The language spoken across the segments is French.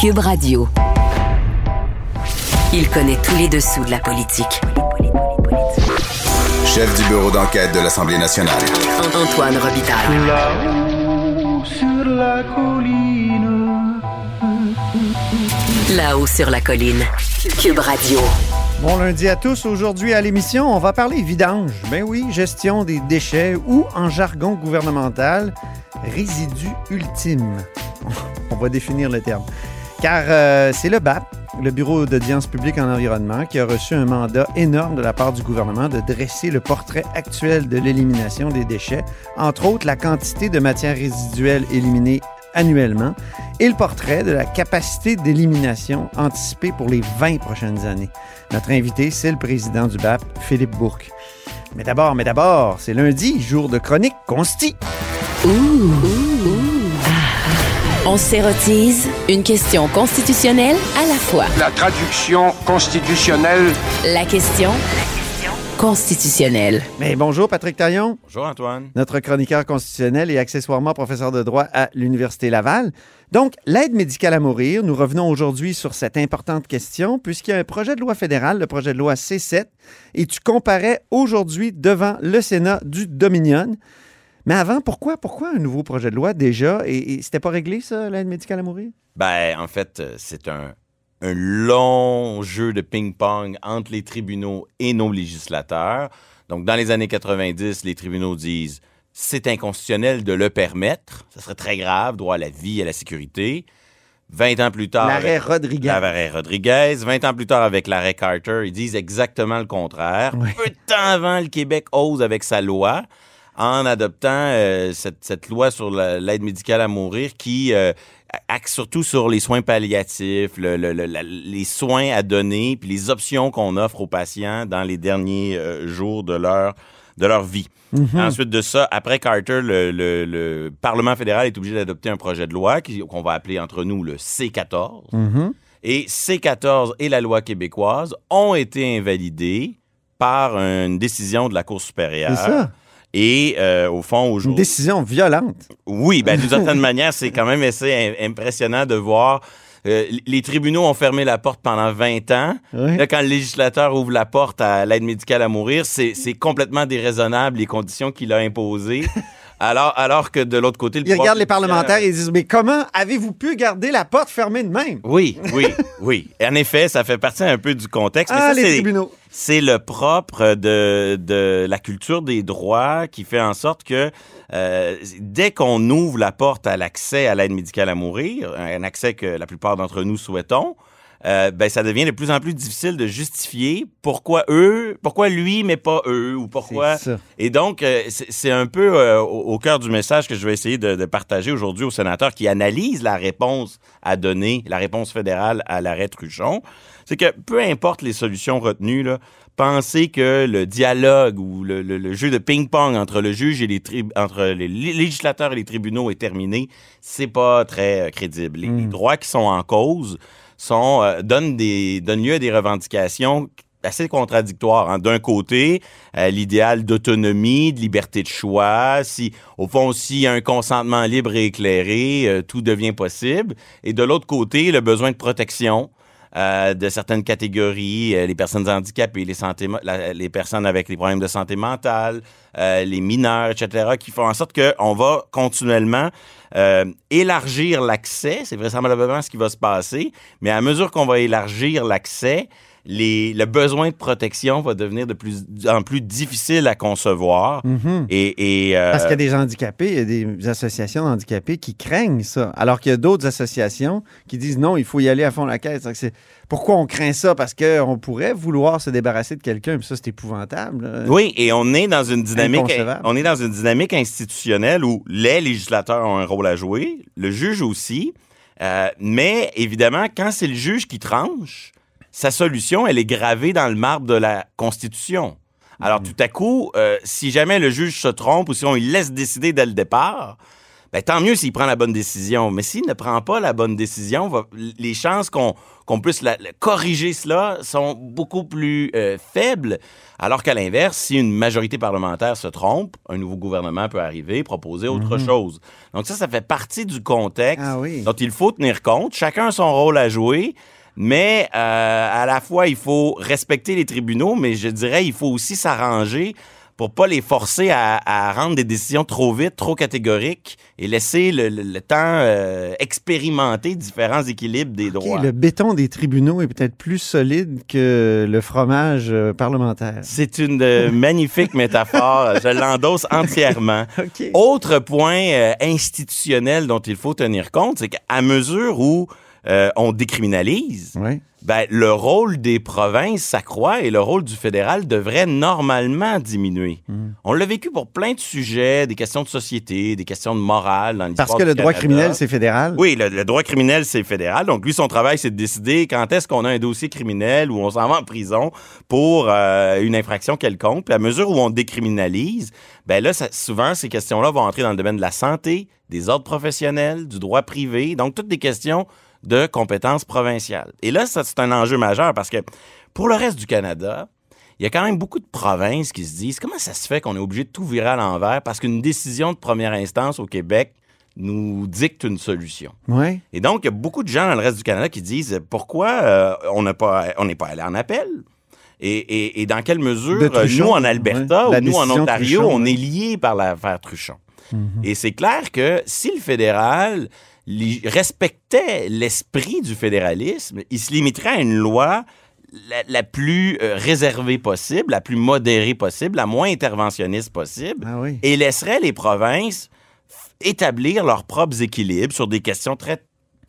Cube Radio. Il connaît tous les dessous de la politique. Chef du bureau d'enquête de l'Assemblée nationale. Antoine Robitaille. Là-haut sur la colline. Là-haut sur la colline. Cube Radio. Bon lundi à tous. Aujourd'hui à l'émission, on va parler vidange. Ben oui, gestion des déchets ou en jargon gouvernemental, résidu ultime. On va définir le terme. Car euh, c'est le BAP, le Bureau d'audience publique en environnement, qui a reçu un mandat énorme de la part du gouvernement de dresser le portrait actuel de l'élimination des déchets, entre autres la quantité de matières résiduelles éliminées annuellement et le portrait de la capacité d'élimination anticipée pour les 20 prochaines années. Notre invité, c'est le président du BAP, Philippe Bourque. Mais d'abord, mais d'abord, c'est lundi, jour de chronique consti. On s'érotise une question constitutionnelle à la fois. La traduction constitutionnelle La question constitutionnelle. Mais bonjour Patrick Taillon, Bonjour Antoine. notre chroniqueur constitutionnel et accessoirement professeur de droit à l'Université Laval. Donc, l'aide médicale à mourir, nous revenons aujourd'hui sur cette importante question puisqu'il y a un projet de loi fédéral, le projet de loi C7, et tu comparais aujourd'hui devant le Sénat du Dominion. Mais avant, pourquoi, pourquoi un nouveau projet de loi déjà? Et, et c'était pas réglé, ça, l'aide médicale à mourir? Ben, en fait, euh, c'est un, un long jeu de ping-pong entre les tribunaux et nos législateurs. Donc, dans les années 90, les tribunaux disent c'est inconstitutionnel de le permettre. Ça serait très grave, droit à la vie, à la sécurité. 20 ans plus tard. L'arrêt Rodriguez. L'arrêt Rodriguez. 20 ans plus tard, avec l'arrêt Carter, ils disent exactement le contraire. Oui. Peu de temps avant, le Québec ose avec sa loi en adoptant euh, cette, cette loi sur la- l'aide médicale à mourir qui euh, axe surtout sur les soins palliatifs, le- le- le- la- les soins à donner, puis les options qu'on offre aux patients dans les derniers euh, jours de leur, de leur vie. Ensuite de ça, après Carter, le, le- le Parlement fédéral est obligé d'adopter un projet de loi qu'on va appeler entre nous le C14. Mhm. Et C14 et la loi québécoise ont été invalidés par une décision de la Cour supérieure. C'est ça. Et euh, au fond, Une aujourd'hui. décision violente. Oui, ben, d'une certaine manière, c'est quand même assez im- impressionnant de voir. euh, les tribunaux ont fermé la porte pendant 20 ans. Oui. Là, quand le législateur ouvre la porte à l'aide médicale à mourir, c'est complètement déraisonnable les conditions qu'il a imposées. alors, alors que de l'autre côté, le Ils regardent les parlementaires et ils disent Mais comment avez-vous pu garder la porte fermée de même? Oui, oui, oui. En effet, ça fait partie un peu du contexte. mais Ah, ça, les c'est- tribunaux. c'est le propre de, de la culture des droits qui fait en sorte que euh, dès qu'on ouvre la porte à l'accès à l'aide médicale à mourir, un accès que la plupart d'entre nous souhaitons, euh, ben ça devient de plus en plus difficile de justifier pourquoi eux, pourquoi lui mais pas eux ou pourquoi. Et donc euh, c'est un peu euh, au, cœur du message que je vais essayer de, de partager aujourd'hui aux sénateurs qui analysent la réponse à donner, la réponse fédérale à l'arrêt Truchon. C'est que peu importe les solutions retenues, là, penser que le dialogue ou le, le- le jeu de ping-pong entre le juge et les entre les lé- législateurs et les tribunaux est terminé, c'est pas très crédible. Les, les droits qui sont en cause sont euh, donnent des donnent lieu à des revendications assez contradictoires. hein. D'un côté, euh, l'idéal d'autonomie, de liberté de choix, si au fond s'il y a un consentement libre et éclairé, euh, tout devient possible. Et de l'autre côté, le besoin de protection euh, de certaines catégories, euh, les personnes handicapées, les, les personnes avec les problèmes de santé mentale, euh, les mineurs, etc., qui font en sorte qu'on va continuellement élargir l'accès. C'est vraisemblablement ce qui va se passer. Mais à mesure qu'on va élargir l'accès, les, le besoin de protection va devenir de plus en plus difficile à concevoir. Et, et, euh, Parce qu'il y a des handicapés, il y a des associations handicapées qui craignent ça, alors qu'il y a d'autres associations qui disent non, il faut y aller à fond la caisse. Pourquoi on craint ça? Parce qu'on pourrait vouloir se débarrasser de quelqu'un, puis ça, c'est épouvantable. Oui, et on est dans une dynamique, on est dans une dynamique institutionnelle où les législateurs ont un rôle rôle à jouer, le juge aussi. Euh, mais évidemment, quand c'est le juge qui tranche, sa solution, elle est gravée dans le marbre de la Constitution. Alors, tout à coup, euh, si jamais le juge se trompe ou si on lui laisse décider dès le départ, ben, tant mieux s'il prend la bonne décision. Mais s'il ne prend pas la bonne décision, va- les chances qu'on puisse la- la- corriger cela sont beaucoup plus euh, faibles. Alors qu'à l'inverse, si une majorité parlementaire se trompe, un nouveau gouvernement peut arriver, proposer autre chose. Donc ça, ça fait partie du contexte Ah oui. dont il faut tenir compte. Chacun a son rôle à jouer. Mais euh, à la fois, il faut respecter les tribunaux, mais je dirais, il faut aussi s'arranger pour pas les forcer à, à rendre des décisions trop vite, trop catégoriques et laisser le, le- le temps euh, expérimenter différents équilibres des droits. le béton des tribunaux est peut-être plus solide que le fromage euh, parlementaire. C'est une euh, magnifique métaphore. Je l'endosse entièrement. OK. Autre point institutionnel dont il faut tenir compte, c'est qu'à mesure où euh, on décriminalise, ben, le rôle des provinces s'accroît et le rôle du fédéral devrait normalement diminuer. Hmm. On l'a vécu pour plein de sujets, des questions de société, des questions de morale dans l'histoire Parce que le droit Canada. criminel, c'est fédéral? Oui, le, le droit criminel, c'est fédéral. Donc, lui, son travail, c'est de décider quand est-ce qu'on a un dossier criminel ou on s'en va en prison pour euh, une infraction quelconque. Puis, à mesure où on décriminalise, ben là, ça- souvent, ces questions-là vont entrer dans le domaine de la santé, des ordres professionnels, du droit privé. Donc, toutes des questions de compétences provinciales. Et là, ça, c'est un enjeu majeur parce que pour le reste du Canada, il y a quand même beaucoup de provinces qui se disent comment ça se fait qu'on est obligé de tout virer à l'envers parce qu'une décision de première instance au Québec nous dicte une solution? Ouais. Et donc, il y a beaucoup de gens dans le reste du Canada qui disent pourquoi euh, on pas, n'est pas allé en appel? Et, et- et dans quelle mesure, euh, Truchon, nous en Alberta ouais. Ou nous en Ontario, Truchon, on est liés par l'affaire Truchon? Mhm. Et c'est clair que si le fédéral respectait l'esprit du fédéralisme, il se limiterait à une loi la, la plus euh, réservée possible, la plus modérée possible, la moins interventionniste possible, Ah oui. et laisserait les provinces établir leurs propres équilibres sur des questions très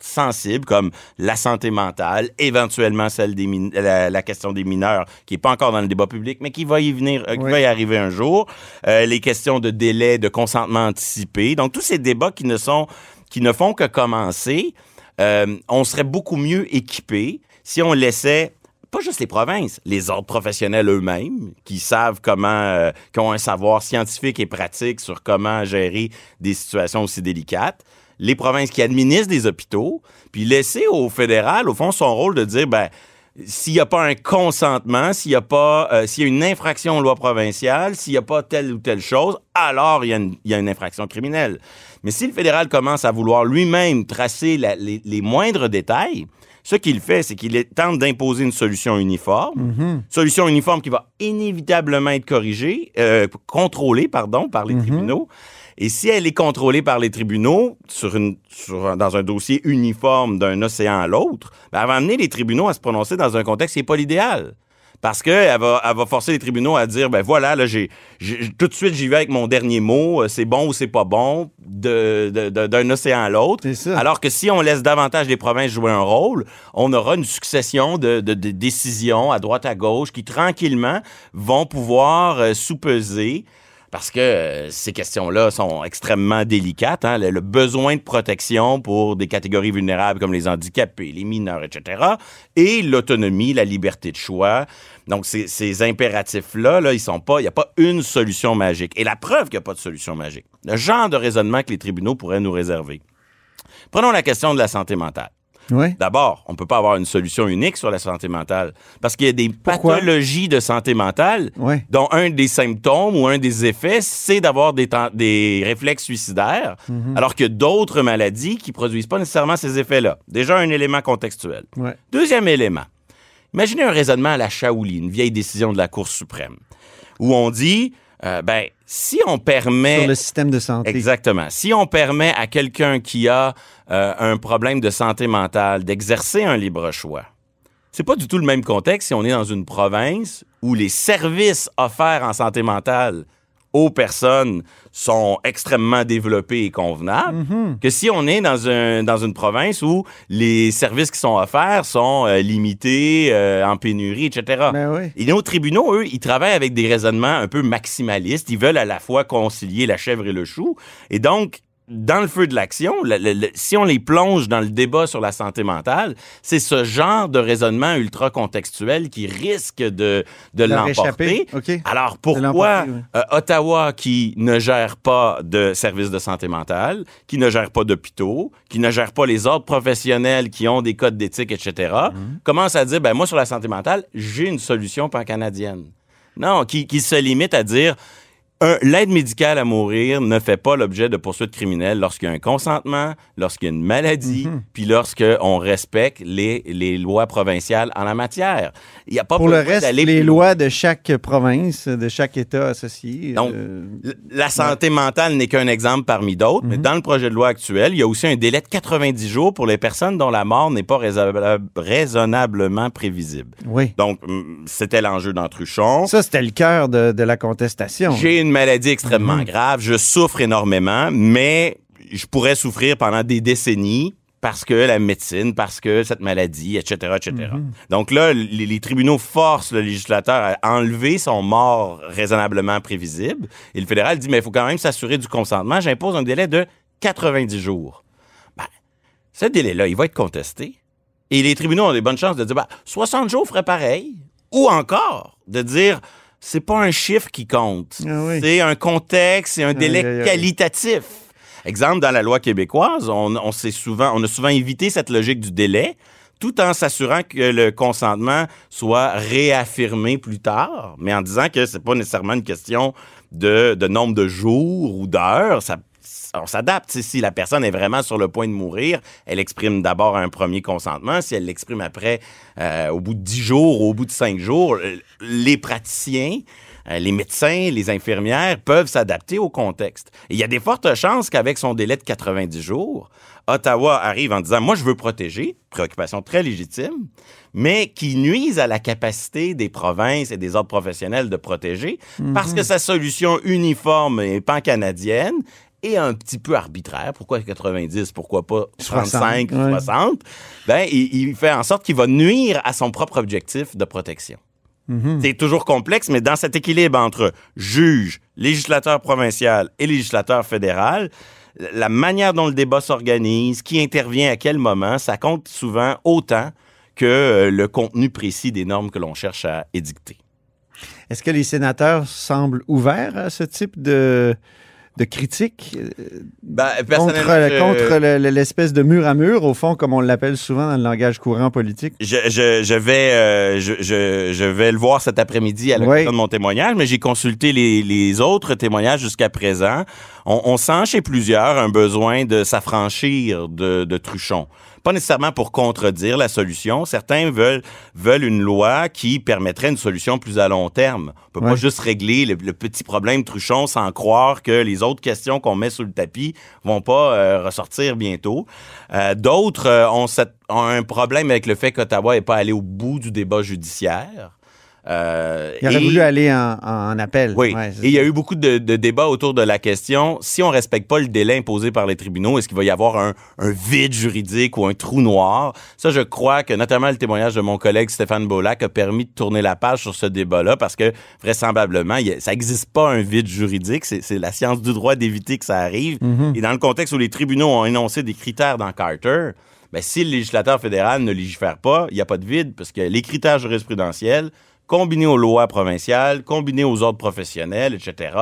sensibles comme la santé mentale, éventuellement celle des la, la question des mineurs qui est pas encore dans le débat public mais qui va y venir euh, qui Oui. va y arriver un jour, Euh, les questions de délai de consentement anticipé. Donc tous ces débats qui ne sont qui ne font que commencer, euh, on serait beaucoup mieux équipé si on laissait pas juste les provinces, les ordres professionnels eux-mêmes, qui savent comment, euh, qui ont un savoir scientifique et pratique sur comment gérer des situations aussi délicates, les provinces qui administrent des hôpitaux, puis laisser au fédéral, au fond, son rôle de dire, ben, s'il n'y a pas un consentement, s'il n'y a pas, euh, s'il y a une infraction aux lois provinciales, s'il n'y a pas telle ou telle chose, alors il y, a une- il y a une infraction criminelle. Mais si le fédéral commence à vouloir lui-même tracer la- les, les moindres détails, ce qu'il fait, c'est qu'il tente d'imposer une solution uniforme, solution uniforme qui va inévitablement être corrigée, euh, contrôlée, pardon, par les tribunaux. Et si elle est contrôlée par les tribunaux sur une, sur un- dans un dossier uniforme d'un océan à l'autre, ben, elle va amener les tribunaux à se prononcer dans un contexte qui n'est pas l'idéal. Parce qu'elle va, elle va forcer les tribunaux à dire, ben voilà, là, j'ai, tout de suite, j'y vais avec mon dernier mot, euh, c'est bon ou c'est pas bon, de, de- de- d'un océan à l'autre. Alors que si on laisse davantage les provinces jouer un rôle, on aura une succession de décisions à droite à gauche qui tranquillement vont pouvoir euh, sous-peser parce que euh, ces questions-là sont extrêmement délicates. hein. Le, besoin de protection pour des catégories vulnérables comme les handicapés, les mineurs, etc. Et l'autonomie, la liberté de choix. Donc, ces, ces impératifs-là, là, ils sont pas, il n'y a pas une solution magique. Et la preuve qu'il n'y a pas de solution magique. Le genre de raisonnement que les tribunaux pourraient nous réserver. Prenons la question de la santé mentale. Ouais. D'abord, on ne peut pas avoir une solution unique sur la santé mentale parce qu'il y a des Pourquoi? pathologies de santé mentale Ouais. dont un des symptômes ou un des effets, c'est d'avoir des, réflexes suicidaires, Mhm. alors que d'autres maladies qui produisent pas nécessairement ces effets-là. Déjà, un élément contextuel. Ouais. Deuxième élément. Imaginez un raisonnement à la Shaouli, une vieille décision de la Cour suprême, où on dit, euh, ben, si on permet... Sur le système de santé. Exactement. Si on permet à quelqu'un qui a euh, un problème de santé mentale d'exercer un libre choix, c'est pas du tout le même contexte si on est dans une province où les services offerts en santé mentale aux personnes sont extrêmement développés et convenables, que si on est dans, un, dans une province où les services qui sont offerts sont euh, limités, euh, en pénurie, etc. Ben oui. Et nos tribunaux, eux, ils travaillent avec des raisonnements un peu maximalistes. Ils veulent à la fois concilier la chèvre et le chou. Et donc, dans le feu de l'action, le- le- le- si on les plonge dans le débat sur la santé mentale, c'est ce genre de raisonnement ultra contextuel qui risque de, l'emporter. Alors pourquoi oui. euh, Ottawa qui ne gère pas de services de santé mentale, qui ne gère pas d'hôpitaux, qui ne gère pas les ordres professionnels qui ont des codes d'éthique, etc., Mhm. commence à dire, ben moi sur la santé mentale, j'ai une solution pan-canadienne. Non, qui, qui se limite à dire, un, l'aide médicale à mourir ne fait pas l'objet de poursuites criminelles lorsqu'il y a un consentement, lorsqu'il y a une maladie, Mhm. puis lorsqu'on respecte les, les lois provinciales en la matière. Il n'y a pas Pour le reste, les plus lois de chaque province, de chaque État associé. Donc, euh, La santé mentale n'est qu'un exemple parmi d'autres, Mhm. mais dans le projet de loi actuel, il y a aussi un délai de 90 jours pour les personnes dont la mort n'est pas raisonnablement prévisible. oui. Donc, c'était l'enjeu dans Truchon. Ça, c'était le cœur de, de la contestation. J'ai une maladie extrêmement Mhm. grave, je souffre énormément, mais je pourrais souffrir pendant des décennies parce que la médecine, parce que cette maladie, etc., etc. Mhm. Donc là, les, les tribunaux forcent le législateur à enlever son mort raisonnablement prévisible. Et le fédéral dit, mais il faut quand même s'assurer du consentement. J'impose un délai de 90 jours. Ben, ce délai-là, il va être contesté. Et les tribunaux ont des bonnes chances de dire, ben, 60 jours ferait pareil. Ou encore, de dire, c'est pas un chiffre qui compte. Ah oui. C'est un contexte, c'est un délai qualitatif. Exemple, dans la loi québécoise, on, on, souvent, on a souvent évité cette logique du délai, tout en s'assurant que le consentement soit réaffirmé plus tard, mais en disant que c'est pas nécessairement une question de, de nombre de jours ou d'heures. Ça, on s'adapte. Si la personne est vraiment sur le point de mourir, elle exprime d'abord un premier consentement. Si elle l'exprime après, euh, au bout de 10 jours ou au bout de 5 jours, euh, les praticiens, euh, les médecins, les infirmières peuvent s'adapter au contexte. Et il y a des fortes chances qu'avec son délai de 90 jours, Ottawa arrive en disant, moi, je veux protéger, préoccupation très légitime, mais qui nuise à la capacité des provinces et des ordres professionnels de protéger parce que sa solution uniforme et pan-canadienne est un petit peu arbitraire. Pourquoi 90? Pourquoi pas 35, 60, ouais. 60? Ben, il, il fait en sorte qu'il va nuire à son propre objectif de protection. C'est toujours complexe, mais dans cet équilibre entre juge, législateur provincial et législateur fédéral, la manière dont le débat s'organise, qui intervient à quel moment, ça compte souvent autant que euh, le contenu précis des normes que l'on cherche à édicter. Est-ce que les sénateurs semblent ouverts à ce type de, de critique euh, Ben, contre, le- l'espèce de mur à mur, au fond, comme on l'appelle souvent dans le langage courant politique? Je, je, je vais, euh, je, je, je vais le voir cet après-midi à l'occasion Oui. de mon témoignage, mais j'ai consulté les, les autres témoignages jusqu'à présent. On, on sent chez plusieurs un besoin de s'affranchir de, de Truchon. Pas nécessairement pour contredire la solution. Certains veulent, veulent une loi qui permettrait une solution plus à long terme. On peut Ouais. pas juste régler le, le petit problème Truchon sans croire que les autres questions qu'on met sous le tapis vont pas euh, ressortir bientôt. Euh, D'autres euh, ont un problème avec le fait qu'Ottawa n'est pas allé au bout du débat judiciaire. Euh, Il aurait et- voulu aller en, en appel. oui, Ouais, et il y a eu beaucoup de, de débats autour de la question, si on respecte pas le délai imposé par les tribunaux, est-ce qu'il va y avoir un, un vide juridique ou un trou noir? Ça, je crois que notamment le témoignage de mon collègue Stéphane Bollac a permis de tourner la page sur ce débat-là parce que vraisemblablement, il y a- ça n'existe pas un vide juridique. C'est la science du droit d'éviter que ça arrive. Mhm. Et dans le contexte où les tribunaux ont énoncé des critères dans Carter, ben, si le législateur fédéral ne légifère pas, il n'y a pas de vide parce que les critères jurisprudentiels, combinés aux lois provinciales, combinés aux ordres professionnels, etc.,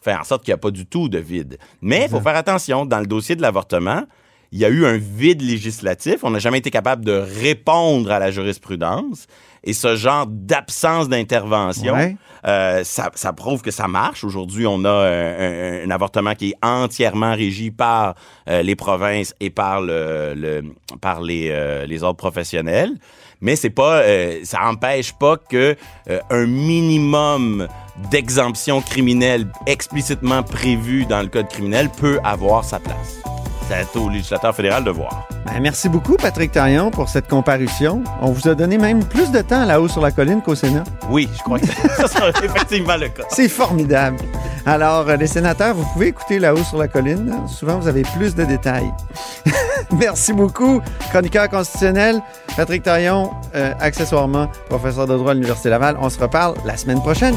fait en sorte qu'il n'y a pas du tout de vide. Mais il faut faire attention, dans le dossier de l'avortement, il y a eu un vide législatif. On n'a jamais été capable de répondre à la jurisprudence. Et ce genre d'absence d'intervention, Ouais. euh, ça, ça prouve que ça marche. Aujourd'hui, on a un, un avortement qui est entièrement régi par euh, les provinces et par le, le- par les, euh, les ordres professionnels. Mais c'est pas, euh, ça empêche pas que euh, un minimum d'exemption criminelle explicitement prévu dans le code criminel peut avoir sa place. C'est au législateur fédéral de voir. Ben, merci beaucoup, Patrick Taillon, pour cette comparution. On vous a donné même plus de temps là-haut sur la colline qu'au Sénat. Oui, je crois que ça sera effectivement le cas. C'est formidable. Alors, euh, les sénateurs, vous pouvez écouter là-haut sur la colline. Souvent, vous avez plus de détails. Merci beaucoup, chroniqueur constitutionnel, Patrick Taillon, euh, accessoirement professeur de droit à l'Université Laval. On se reparle la semaine prochaine.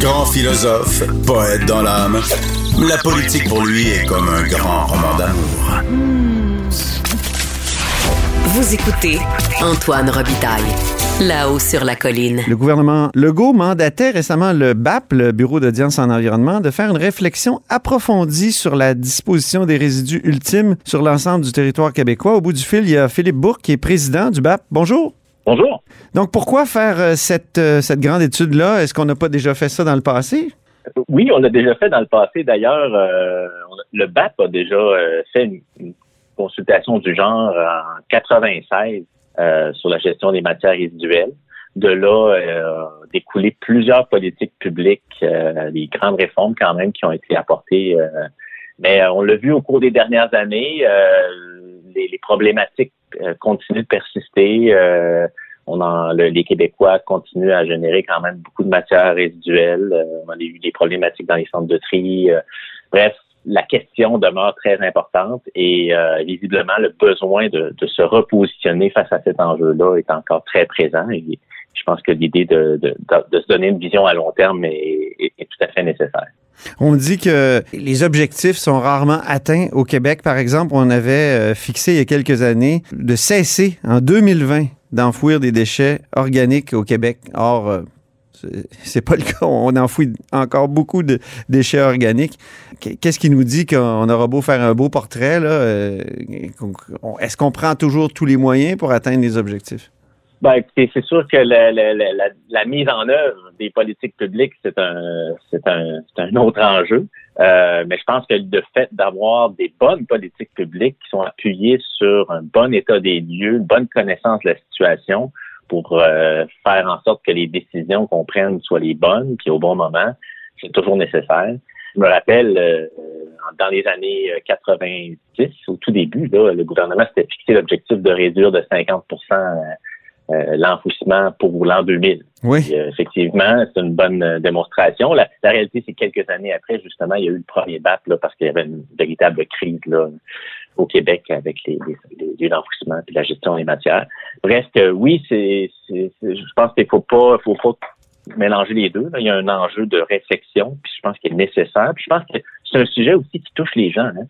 Grand philosophe, poète dans l'âme, la politique pour lui est comme un grand roman d'amour. Vous écoutez Antoine Robitaille, là-haut sur la colline. Le gouvernement Legault mandatait récemment le BAP, le Bureau d'audience en environnement, de faire une réflexion approfondie sur la disposition des résidus ultimes sur l'ensemble du territoire québécois. Au bout du fil, il y a Philippe Bourque, qui est président du BAP. Bonjour. Bonjour. Donc, pourquoi faire euh, cette, euh, cette grande étude-là? Est-ce qu'on n'a pas déjà fait ça dans le passé? Oui, on l'a déjà fait dans le passé. D'ailleurs, euh, le BAP a déjà euh, fait une, une consultation du genre en 96 euh, sur la gestion des matières résiduelles. De là, euh, découlé plusieurs politiques publiques, euh, des grandes réformes quand même qui ont été apportées. euh, mais euh, on l'a vu au cours des dernières années, euh, les, les problématiques euh, continuent de persister. euh, on en, le- les Québécois continuent à générer quand même beaucoup de matières résiduelles. Euh, on a eu des problématiques dans les centres de tri. euh, bref, la question demeure très importante et euh, visiblement le besoin de, de se repositionner face à cet enjeu-là est encore très présent. Et je pense que l'idée de, de, de- se donner une vision à long terme est- est tout à fait nécessaire. On dit que les objectifs sont rarement atteints au Québec. Par exemple, on avait euh, fixé il y a quelques années de cesser en 2020 d'enfouir des déchets organiques au Québec. Or, euh, c'est- pas le cas. On enfouit encore beaucoup de déchets organiques. Qu- Qu'est-ce qui nous dit qu'on aura beau faire un beau portrait? euh, Est-ce qu'on prend toujours tous les moyens pour atteindre les objectifs? Ben, c'est sûr que la, la, la, la- mise en œuvre des politiques publiques, c'est un, c'est un, c'est un autre enjeu. Euh, mais je pense que le fait d'avoir des bonnes politiques publiques qui sont appuyées sur un bon état des lieux, une bonne connaissance de la situation pour euh, faire en sorte que les décisions qu'on prenne soient les bonnes puis au bon moment, c'est toujours nécessaire. Je me rappelle, euh, dans les années 90, au tout début, là, le gouvernement s'était fixé l'objectif de réduire de 50 euh, l'enfouissement pour l'an 2000. Oui. Euh, effectivement, c'est une bonne euh, démonstration. La, la réalité, c'est que quelques années après, justement, il y a eu le premier BAP là, parce qu'il y avait une véritable crise là, au Québec avec les, les, les lieux d'enfouissement et la gestion des matières. Bref, que oui, c'est, c'est, c'est- je pense qu'il faut pas, faut pas mélanger les deux. là. Il y a un enjeu de réflexion, puis je pense qu'il est nécessaire. Puis je pense que c'est un sujet aussi qui touche les gens. hein.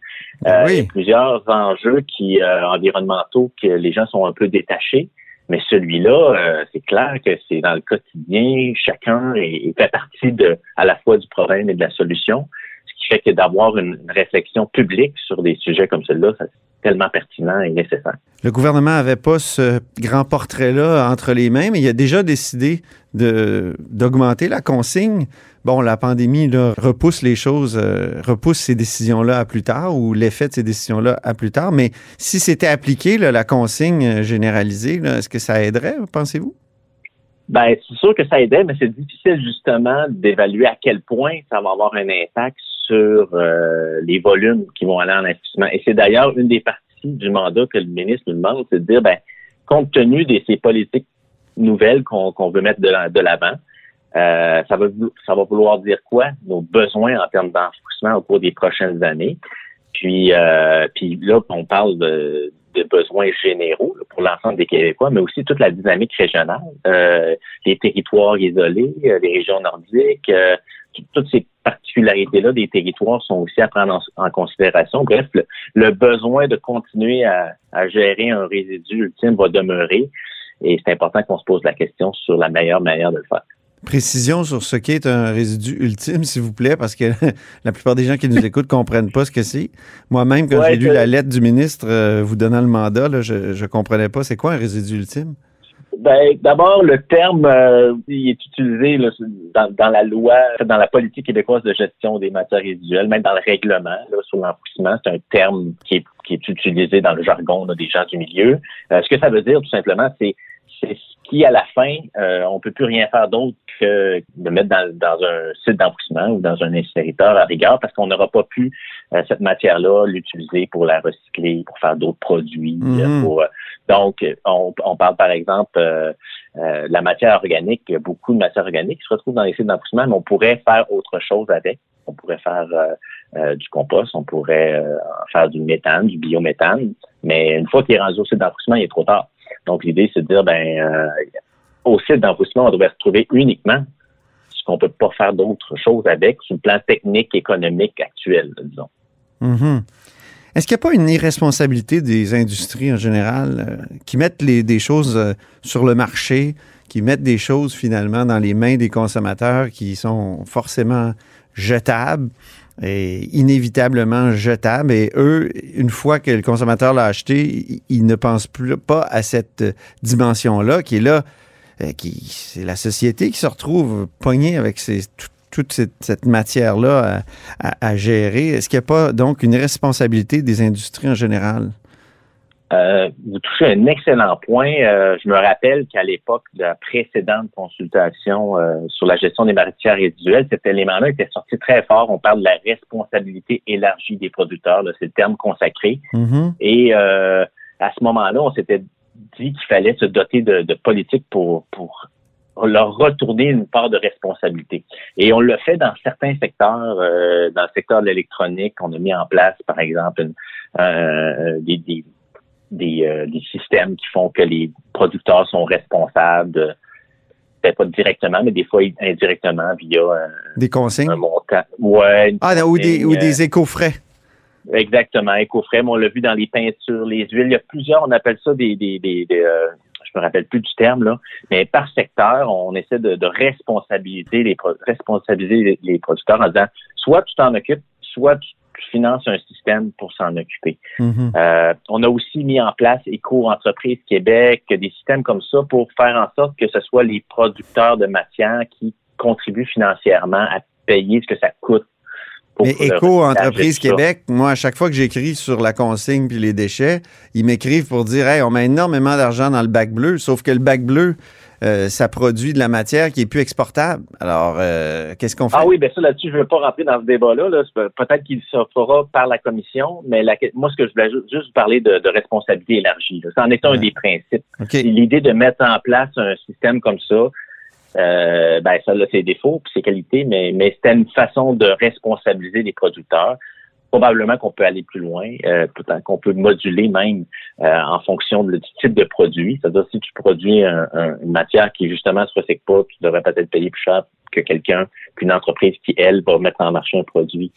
Euh, Oui. Il y a plusieurs enjeux qui euh, environnementaux que les gens sont un peu détachés. Mais celui-là, euh, c'est clair que c'est dans le quotidien, chacun est, fait partie de, à la fois du problème et de la solution. Ce qui fait que d'avoir une, une réflexion publique sur des sujets comme celui-là, c'est tellement pertinent et nécessaire. Le gouvernement n'avait pas ce grand portrait-là entre les mains, mais il a déjà décidé d'augmenter la consigne. Bon, la pandémie là, repousse les choses, euh, repousse ces décisions-là à plus tard ou l'effet de ces décisions-là à plus tard. Mais si c'était appliqué, là, la consigne euh, généralisée, est-ce que ça aiderait, pensez-vous? Ben, c'est sûr que ça aidait, mais c'est difficile justement d'évaluer à quel point ça va avoir un impact sur euh, les volumes qui vont aller en investissement. Et c'est d'ailleurs une des parties du mandat que le ministre nous demande, c'est de dire, ben, compte tenu de ces politiques nouvelles qu'on veut mettre de la- de l'avant, euh, ça, va, ça va vouloir dire quoi? Nos besoins en termes d'enfouissement au cours des prochaines années? Puis, euh, puis là, on parle de, besoins généraux là, pour l'ensemble des Québécois, mais aussi toute la dynamique régionale, euh, les territoires isolés, euh, les régions nordiques, euh, toutes ces particularités-là des territoires sont aussi à prendre en, en considération. Bref, le, le besoin de continuer à, à gérer un résidu ultime va demeurer et c'est important qu'on se pose la question sur la meilleure manière de le faire. Précision sur ce qu'est un résidu ultime, s'il vous plaît, parce que la plupart des gens qui nous écoutent comprennent pas ce que c'est. Moi-même, quand Ouais, j'ai lu la lettre du ministre euh, vous donnant le mandat, là, je, je comprenais pas c'est quoi un résidu ultime. Ben, d'abord, le terme euh, il est utilisé là, dans, dans la loi, dans la politique québécoise de gestion des matières résiduelles, même dans le règlement là, sur l'enfouissement. C'est un terme qui est, qui est utilisé dans le jargon là, des gens du milieu. Euh, ce que ça veut dire, tout simplement, c'est c'est ce qui, à la fin, euh, on peut plus rien faire d'autre que de mettre dans, dans un site d'enfouissement ou dans un incinérateur à rigueur parce qu'on n'aura pas pu euh, cette matière-là l'utiliser pour la recycler, pour faire d'autres produits. euh, Mhm. pour, euh, donc, on, on parle par exemple euh, euh, de la matière organique. Il y a beaucoup de matière organique qui se retrouve dans les sites d'enfouissement, mais on pourrait faire autre chose avec. On pourrait faire euh, euh, du compost, on pourrait euh, faire du méthane, du biométhane, mais une fois qu'il est rendu au site d'enfouissement, il est trop tard. Donc, l'idée, c'est de dire, ben, euh, au site d'enfouissement, on devrait retrouver uniquement ce qu'on peut pas faire d'autre chose avec sur le plan technique, économique actuel, disons. Mhm. Est-ce qu'il n'y a pas une irresponsabilité des industries en général euh, qui mettent les- des choses euh, sur le marché, qui mettent des choses finalement dans les mains des consommateurs qui sont forcément jetables et inévitablement jetables? Et eux, une fois que le consommateur l'a acheté, il, il ne pense plus pas à cette euh, dimension-là qui est là, euh, qui c'est la société qui se retrouve pognée avec tout- toute cette, cette matière-là à, à- à gérer. Est-ce qu'il n'y a pas donc une responsabilité des industries en général? Euh, vous touchez un excellent point. Euh, je me rappelle qu'à l'époque de la précédente consultation euh, sur la gestion des matières résiduelles, cet élément-là était sorti très fort. On parle de la responsabilité élargie des producteurs. C'est le terme consacré. Mhm. Et à ce moment-là, on s'était dit qu'il fallait se doter de, de politiques pour, pour leur retourner une part de responsabilité. Et on le fait dans certains secteurs. euh, dans le secteur de l'électronique, on a mis en place, par exemple, une- euh, des, des, des, euh, des systèmes qui font que les producteurs sont responsables, de- peut-être pas directement, mais des fois indirectement via un, Des consignes? un montant. Ouais, Ah, ou des, ou consigne, des éco-frais. Exactement, éco-frais. On l'a vu dans les peintures, les huiles. Il y a plusieurs, on appelle ça des, des, des, des, euh, je me rappelle plus du terme là, mais par secteur, on essaie de, de responsabiliser les responsabiliser les, producteurs en disant soit tu t'en occupes, soit tu, finances un système pour s'en occuper. Mhm. Euh, on a aussi mis en place Éco-entreprise Québec, des systèmes comme ça pour faire en sorte que ce soit les producteurs de matière qui contribuent financièrement à payer ce que ça coûte. Mais Éco Entreprise ça. Québec, moi, à chaque fois que j'écris sur la consigne puis les déchets, ils m'écrivent pour dire Hey, on met énormément d'argent dans le bac bleu, sauf que le bac bleu, euh, ça produit de la matière qui est plus exportable. Alors, euh, qu'est-ce qu'on fait? Ah oui, bien ça, là-dessus, je ne veux pas rentrer dans ce débat-là. Là. Peut-être qu'il se fera par la commission, mais la- moi, ce que je voulais ju- juste vous parler de, de responsabilité élargie. là. Ça en est un Ouais. des principes. L'idée de mettre en place un système comme ça, euh, ben ça a ses défauts puis ses qualités, mais, mais c'était une façon de responsabiliser les producteurs. Probablement qu'on peut aller plus loin, euh, qu'on peut moduler même euh, en fonction du type de produit. C'est-à-dire si tu produis un- une matière qui justement se recycle pas, tu devrais peut-être payer plus cher que quelqu'un, qu'une entreprise qui, elle, va mettre en marché un produit.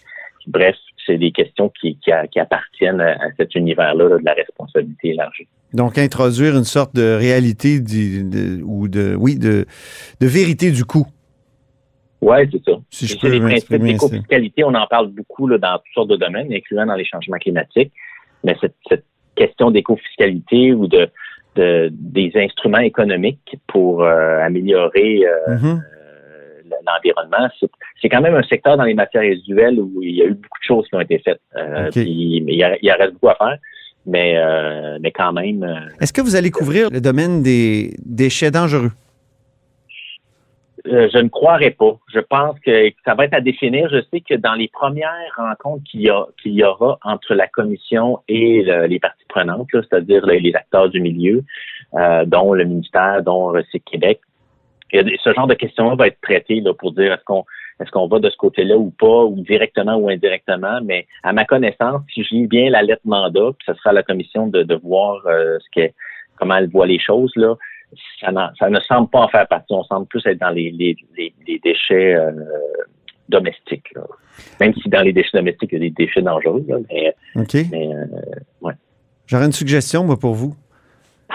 Bref, c'est des questions qui, qui, a- qui appartiennent à, cet univers-là là, de la responsabilité élargie. Donc, introduire une sorte de réalité du- de- ou de, oui, de, de vérité du coût. Oui, c'est ça. Si je C'est peux les principes d'éco-fiscalité, on en parle beaucoup là, dans toutes sortes de domaines, incluant dans les changements climatiques. Mais cette, cette question d'éco-fiscalité ou de, de- des instruments économiques pour euh, améliorer euh, Mhm. L'environnement, c'est- quand même un secteur dans les matières résiduelles où il y a eu beaucoup de choses qui ont été faites. Euh, puis, mais il, y reste beaucoup à faire, mais, euh, mais quand même, euh, Est-ce que vous allez couvrir le domaine des déchets dangereux? Je ne croirais pas. Je pense que ça va être à définir. Je sais que dans les premières rencontres qu'il y, aura entre la commission et le- les parties prenantes, c'est-à-dire les, les acteurs du milieu, euh, dont le ministère, dont Recyc Québec, ce genre de questions-là va être traité là, pour dire est-ce qu'on est-ce qu'on va de ce côté-là ou pas, ou directement ou indirectement. Mais à ma connaissance, si je lis bien la lettre mandat, puis ce sera à la commission de, de voir euh, ce qu'est, comment elle voit les choses là ça, ça ne semble pas en faire partie. On semble plus être dans les, les, les, les déchets euh, domestiques. là. Même si dans les déchets domestiques, il y a des déchets dangereux. là, mais OK. mais, euh, J'aurais une suggestion, moi, pour vous.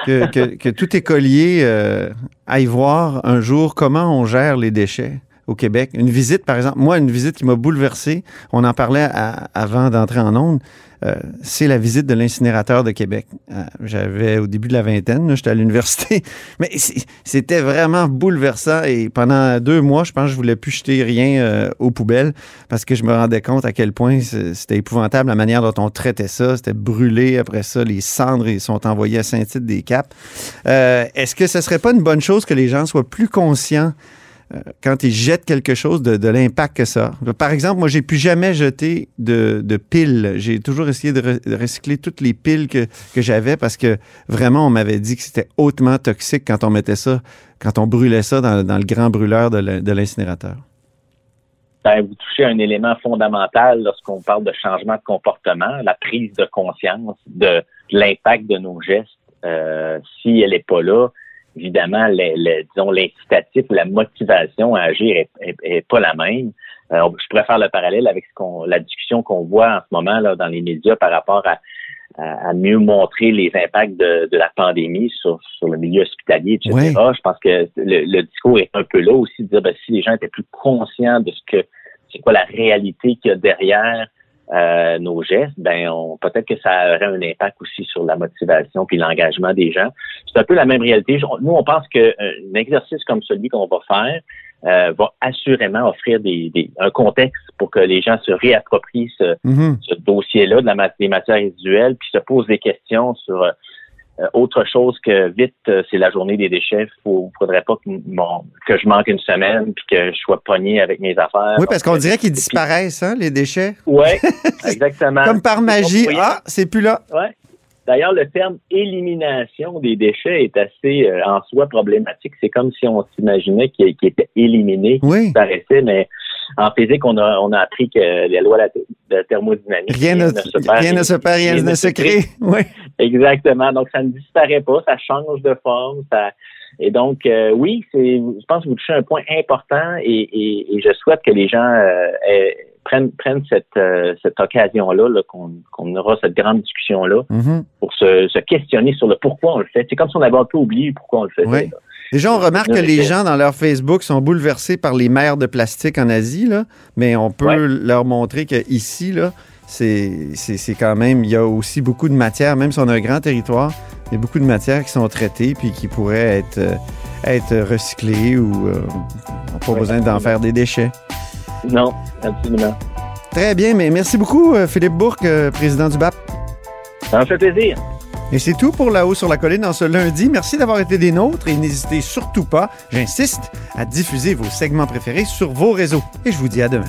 Que, que, tout écolier euh, aille voir un jour comment on gère les déchets. Au Québec. Une visite, par exemple, moi, une visite qui m'a bouleversé, on en parlait à- avant d'entrer en onde, euh, c'est la visite de l'incinérateur de Québec. Euh, J'avais au début de la vingtaine, j'étais à l'université, mais c'était vraiment bouleversant et pendant deux mois, je pense que je voulais plus jeter rien euh, aux poubelles parce que je me rendais compte à quel point c'était épouvantable la manière dont on traitait ça. C'était brûlé après ça, les cendres ils sont envoyées à Saint-Tite-des-Caps. Euh, Est-ce que ce serait pas une bonne chose que les gens soient plus conscients quand ils jettent quelque chose de, l'impact que ça. Par exemple, moi, j'ai plus jamais jeté de, de piles. J'ai toujours essayé de, re- de recycler toutes les piles que, j'avais parce que vraiment, on m'avait dit que c'était hautement toxique quand on mettait ça, quand on brûlait ça dans, le grand brûleur de l'incinérateur. Ben, vous touchez à un élément fondamental lorsqu'on parle de changement de comportement, la prise de conscience de, l'impact de nos gestes. Euh, si elle n'est pas là, évidemment, le- le- disons l'incitatif la motivation à agir est, est- est pas la même. Euh, je pourrais faire le parallèle avec ce qu'on, la discussion qu'on voit en ce moment là, dans les médias par rapport à, à, à mieux montrer les impacts de, de la pandémie sur, sur le milieu hospitalier, etc. Je pense que le, le discours est un peu là aussi, de dire ben, si les gens étaient plus conscients de ce que c'est quoi la réalité qu'il y a derrière euh, nos gestes, ben on peut-être que ça aurait un impact aussi sur la motivation puis l'engagement des gens. C'est un peu la même réalité. Nous, on pense qu'un exercice comme celui qu'on va faire euh, va assurément offrir des, des- un contexte pour que les gens se réapproprient ce, Mhm. ce dossier-là de la des matières résiduelles, puis se posent des questions sur euh, euh, autre chose que vite, euh, c'est la journée des déchets. Il faudrait pas que, mon- que je manque une semaine puis que je sois pogné avec mes affaires. Oui, parce qu'on dirait qu'ils puis- disparaissent, hein, les déchets. Ouais, exactement. Comme par magie. Oui. Ah, c'est plus là. Ouais. D'ailleurs, le terme élimination des déchets est assez euh, en soi problématique. C'est comme si on s'imaginait qu'il qu'il était éliminé, qu'il Oui. disparaissait, mais en physique, on a, on a appris que les lois de la, thermodynamique, Rien ne, rien ne se perd, rien ne se crée. Oui. Exactement. Donc, ça ne disparaît pas, ça change de forme. Ça... Et donc, euh, oui, c'est, je pense que vous touchez un point important et, et, et je souhaite que les gens euh, aient- prennent, prennent cette, euh, cette occasion-là, là, qu'on, qu'on aura cette grande discussion-là Mhm. pour se, se questionner sur le pourquoi on le fait. C'est comme si on avait un peu oublié pourquoi on le fait. Oui. Déjà, on remarque que les gens dans leur Facebook sont bouleversés par les mers de plastique en Asie, là, mais on peut Ouais. leur montrer qu'ici, c'est quand même, il y a aussi beaucoup de matières, même si on a un grand territoire, il y a beaucoup de matières qui sont traitées puis qui pourraient être, euh, être recyclées ou euh, on n'a pas Ouais, besoin d'en faire des déchets. Non, absolument. Très bien, mais merci beaucoup, euh, Philippe Bourque, euh, président du BAP. Ça me fait plaisir. Et c'est tout pour La Haut sur la Colline en ce lundi. Merci d'avoir été des nôtres et n'hésitez surtout pas, j'insiste, à diffuser vos segments préférés sur vos réseaux. Et je vous dis à demain.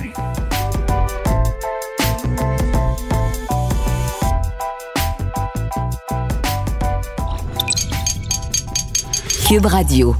Cube Radio.